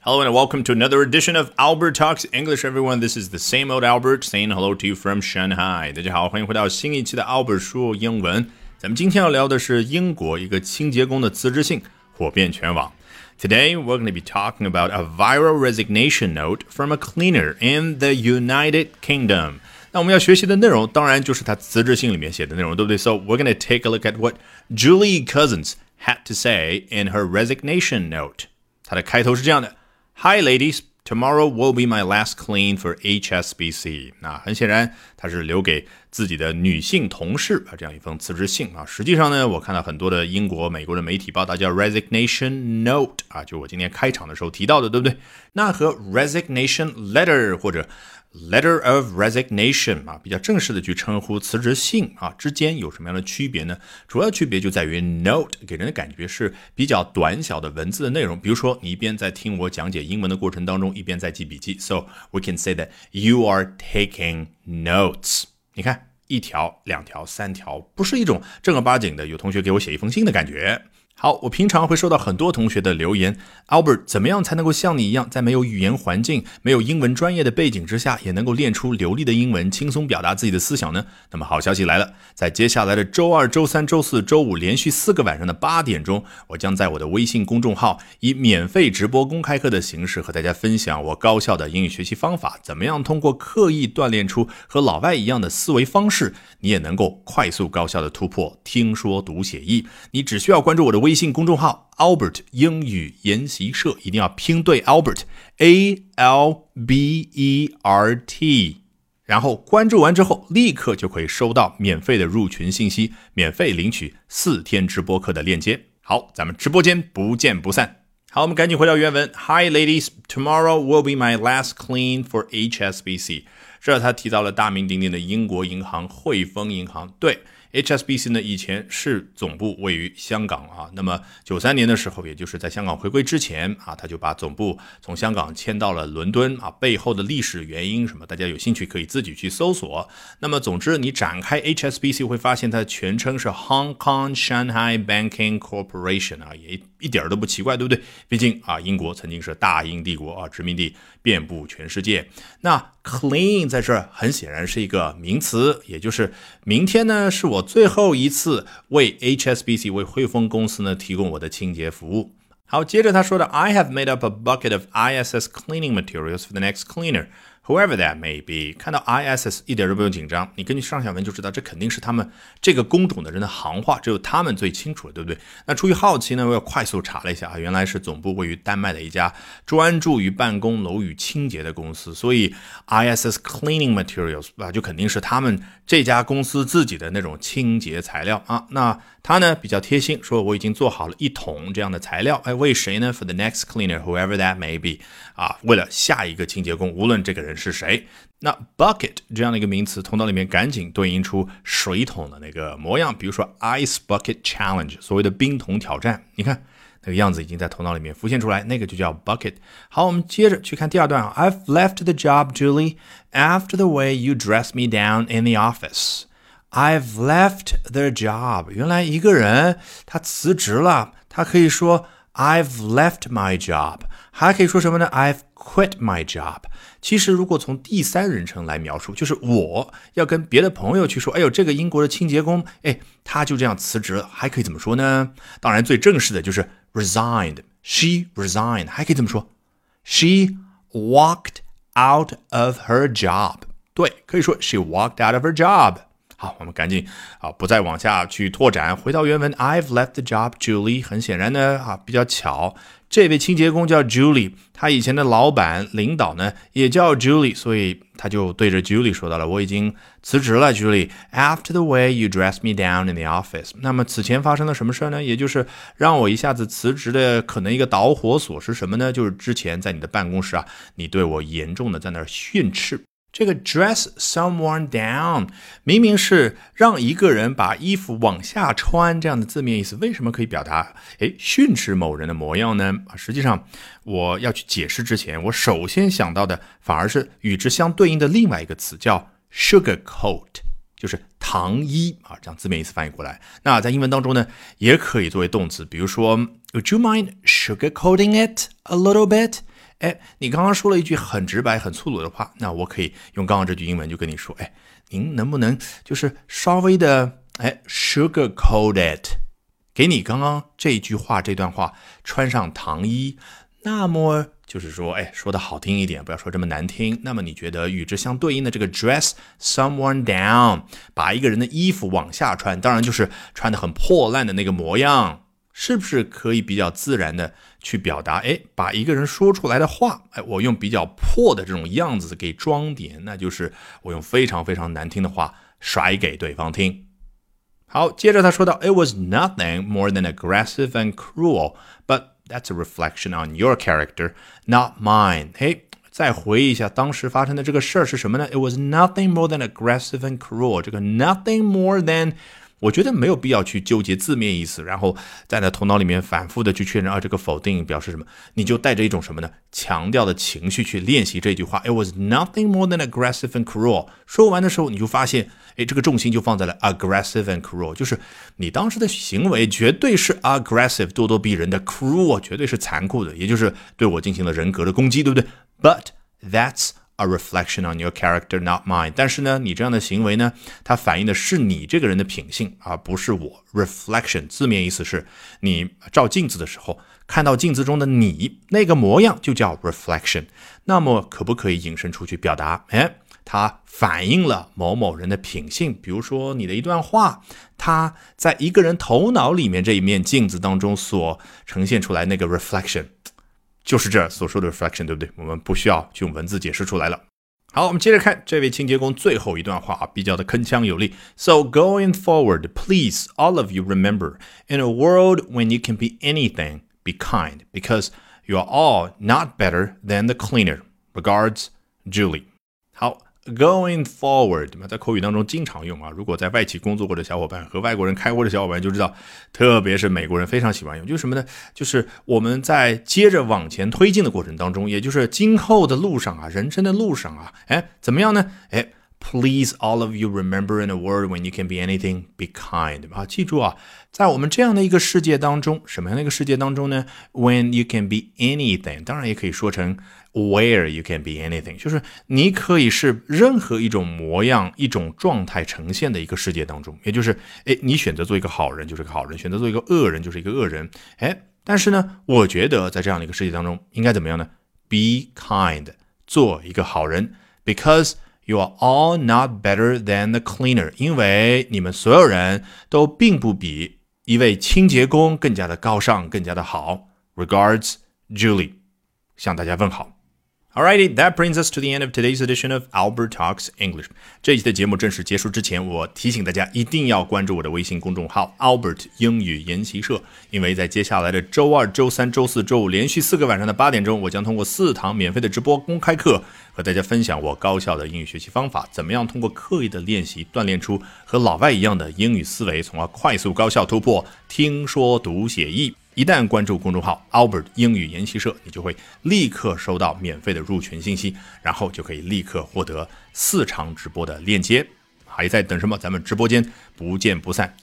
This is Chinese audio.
Hello and welcome to another edition of Albert Talks English, everyone. This is the same old Albert saying hello to you from Shanghai. 大家好，欢迎回到新一期的 Albert 说英文。咱们今天要聊的是英国一个清洁工的辞职信火遍全网。Today we're going to be talking about a viral resignation note from a cleaner in the United Kingdom. 那我们要学习的内容当然就是他辞职信里面写的内容，对不对？So we're going to take a look at what Julie Cousins had to say in her resignation note. 它的开头是这样的。Hi, ladies. Tomorrow will be my last clean for HSBC。那很显然，它是留给自己的女性同事啊这样一封辞职信啊。实际上呢，我看到很多的英国、美国的媒体报道叫 resignation note 啊，就我今天开场的时候提到的，对不对？那和 resignation letter 或者 Letter of resignation 啊，比较正式的去称呼辞职信啊，之间有什么样的区别呢？主要区别就在于 note 给人的感觉是比较短小的文字的内容。比如说，你一边在听我讲解英文的过程当中，一边在记笔记。So we can say that you are taking notes。你看，一条、两条、三条，不是一种正儿八经的有同学给我写一封信的感觉。好，我平常会收到很多同学的留言，Albert，怎么样才能够像你一样，在没有语言环境、没有英文专业的背景之下，也能够练出流利的英文，轻松表达自己的思想呢？那么好消息来了，在接下来的周二、周三、周四周五连续四个晚上的八点钟，我将在我的微信公众号以免费直播公开课的形式和大家分享我高效的英语学习方法，怎么样通过刻意锻炼出和老外一样的思维方式，你也能够快速高效的突破听说读写译。你只需要关注我的微。信公众号 Albert 英语研习社一定要拼对 Albert A L B E R T，然后关注完之后，立刻就可以收到免费的入群信息，免费领取四天直播课的链接。好，咱们直播间不见不散。好，我们赶紧回到原文。Hi ladies, tomorrow will be my last clean for HSBC。这他提到了大名鼎鼎的英国银行汇丰银行。对。HSBC 呢，以前是总部位于香港啊。那么九三年的时候，也就是在香港回归之前啊，他就把总部从香港迁到了伦敦啊。背后的历史原因什么，大家有兴趣可以自己去搜索。那么总之，你展开 HSBC 会发现它的全称是 Hong Kong Shanghai Banking Corporation 啊，也一点都不奇怪，对不对？毕竟啊，英国曾经是大英帝国啊，殖民地遍布全世界。那 clean 在这儿很显然是一个名词，也就是明天呢是我最后一次为 HSBC 为汇丰公司呢提供我的清洁服务。好，接着他说的，I have made up a bucket of ISS cleaning materials for the next cleaner。Whoever that may be，看到 ISS 一点都不用紧张，你根据上下文就知道，这肯定是他们这个工种的人的行话，只有他们最清楚了，对不对？那出于好奇呢，我要快速查了一下啊，原来是总部位于丹麦的一家专注于办公楼宇清洁的公司，所以 ISS Cleaning Materials 啊，就肯定是他们这家公司自己的那种清洁材料啊。那他呢比较贴心，说我已经做好了一桶这样的材料，哎，为谁呢？For the next cleaner，whoever that may be，啊，为了下一个清洁工，无论这个人。是谁？那 bucket 这样的一个名词，头脑里面赶紧对应出水桶的那个模样。比如说 ice bucket challenge，所谓的冰桶挑战，你看那个样子已经在头脑里面浮现出来，那个就叫 bucket。好，我们接着去看第二段啊。I've left the job, Julie, after the way you dress me down in the office. I've left the job。原来一个人他辞职了，他可以说 I've left my job，还可以说什么呢？I've quit my job。其实，如果从第三人称来描述，就是我要跟别的朋友去说：“哎呦，这个英国的清洁工，哎，他就这样辞职了。”还可以怎么说呢？当然，最正式的就是 resigned。She resigned。还可以怎么说：She walked out of her job。对，可以说 she walked out of her job。好，我们赶紧啊，不再往下去拓展，回到原文。I've left the job, Julie。很显然呢，啊，比较巧。这位清洁工叫 Julie，他以前的老板、领导呢也叫 Julie，所以他就对着 Julie 说到了：“我已经辞职了，Julie。After the way you dress me down in the office，那么此前发生了什么事儿呢？也就是让我一下子辞职的可能一个导火索是什么呢？就是之前在你的办公室啊，你对我严重的在那儿训斥。”这个 dress someone down 明明是让一个人把衣服往下穿这样的字面意思，为什么可以表达哎训斥某人的模样呢？啊，实际上我要去解释之前，我首先想到的反而是与之相对应的另外一个词，叫 sugar coat。就是糖衣啊，这样字面意思翻译过来。那在英文当中呢，也可以作为动词，比如说，Would you mind sugarcoating it a little bit？哎，你刚刚说了一句很直白、很粗鲁的话，那我可以用刚刚这句英文就跟你说，哎，您能不能就是稍微的哎 sugarcoat it，给你刚刚这句话这段话穿上糖衣，那么。就是说，哎，说的好听一点，不要说这么难听。那么你觉得与之相对应的这个 dress someone down，把一个人的衣服往下穿，当然就是穿的很破烂的那个模样，是不是可以比较自然的去表达？哎，把一个人说出来的话，哎，我用比较破的这种样子给装点，那就是我用非常非常难听的话甩给对方听。好，接着他说到，It was nothing more than aggressive and cruel，but That's a reflection on your character, not mine. 嘿，再回忆一下当时发生的这个事儿是什么呢？It was nothing more than aggressive and cruel. 这个 nothing more than 我觉得没有必要去纠结字面意思，然后在那头脑里面反复的去确认啊，这个否定表示什么？你就带着一种什么呢？强调的情绪去练习这句话。It was nothing more than aggressive and cruel。说完的时候，你就发现，哎，这个重心就放在了 aggressive and cruel，就是你当时的行为绝对是 aggressive，咄咄逼人的；cruel，绝对是残酷的，也就是对我进行了人格的攻击，对不对？But that's A reflection on your character, not mine。但是呢，你这样的行为呢，它反映的是你这个人的品性，而不是我。Reflection 字面意思是你照镜子的时候看到镜子中的你那个模样，就叫 reflection。那么可不可以引申出去表达？哎，它反映了某某人的品性。比如说你的一段话，它在一个人头脑里面这一面镜子当中所呈现出来那个 reflection。就是这所说的 reflection，对不对？我们不需要去用文字解释出来了。好，我们接着看这位清洁工最后一段话啊，比较的铿锵有力。So going forward, please, all of you remember, in a world when you can be anything, be kind, because you are all not better than the cleaner. Regards, Julie. Going forward，嘛？在口语当中经常用啊。如果在外企工作过的小伙伴和外国人开会的小伙伴就知道，特别是美国人非常喜欢用，就是什么呢？就是我们在接着往前推进的过程当中，也就是今后的路上啊，人生的路上啊，哎，怎么样呢？哎，Please all of you remember in a word when you can be anything, be kind。啊，记住啊，在我们这样的一个世界当中，什么样的一个世界当中呢？When you can be anything，当然也可以说成。Where you can be anything，就是你可以是任何一种模样、一种状态呈现的一个世界当中，也就是，哎，你选择做一个好人就是个好人，选择做一个恶人就是一个恶人，哎，但是呢，我觉得在这样的一个世界当中，应该怎么样呢？Be kind，做一个好人，because you are all not better than the cleaner，因为你们所有人都并不比一位清洁工更加的高尚、更加的好。Regards，Julie，向大家问好。Alrighty, that brings us to the end of today's edition of Albert Talks English。这一期的节目正式结束之前，我提醒大家一定要关注我的微信公众号 Albert 英语研习社，因为在接下来的周二、周三、周四周五连续四个晚上的八点钟，我将通过四堂免费的直播公开课，和大家分享我高效的英语学习方法，怎么样通过刻意的练习锻炼出和老外一样的英语思维，从而快速高效突破听说读写译。一旦关注公众号 Albert 英语研习社，你就会立刻收到免费的入群信息，然后就可以立刻获得四场直播的链接。还在等什么？咱们直播间不见不散！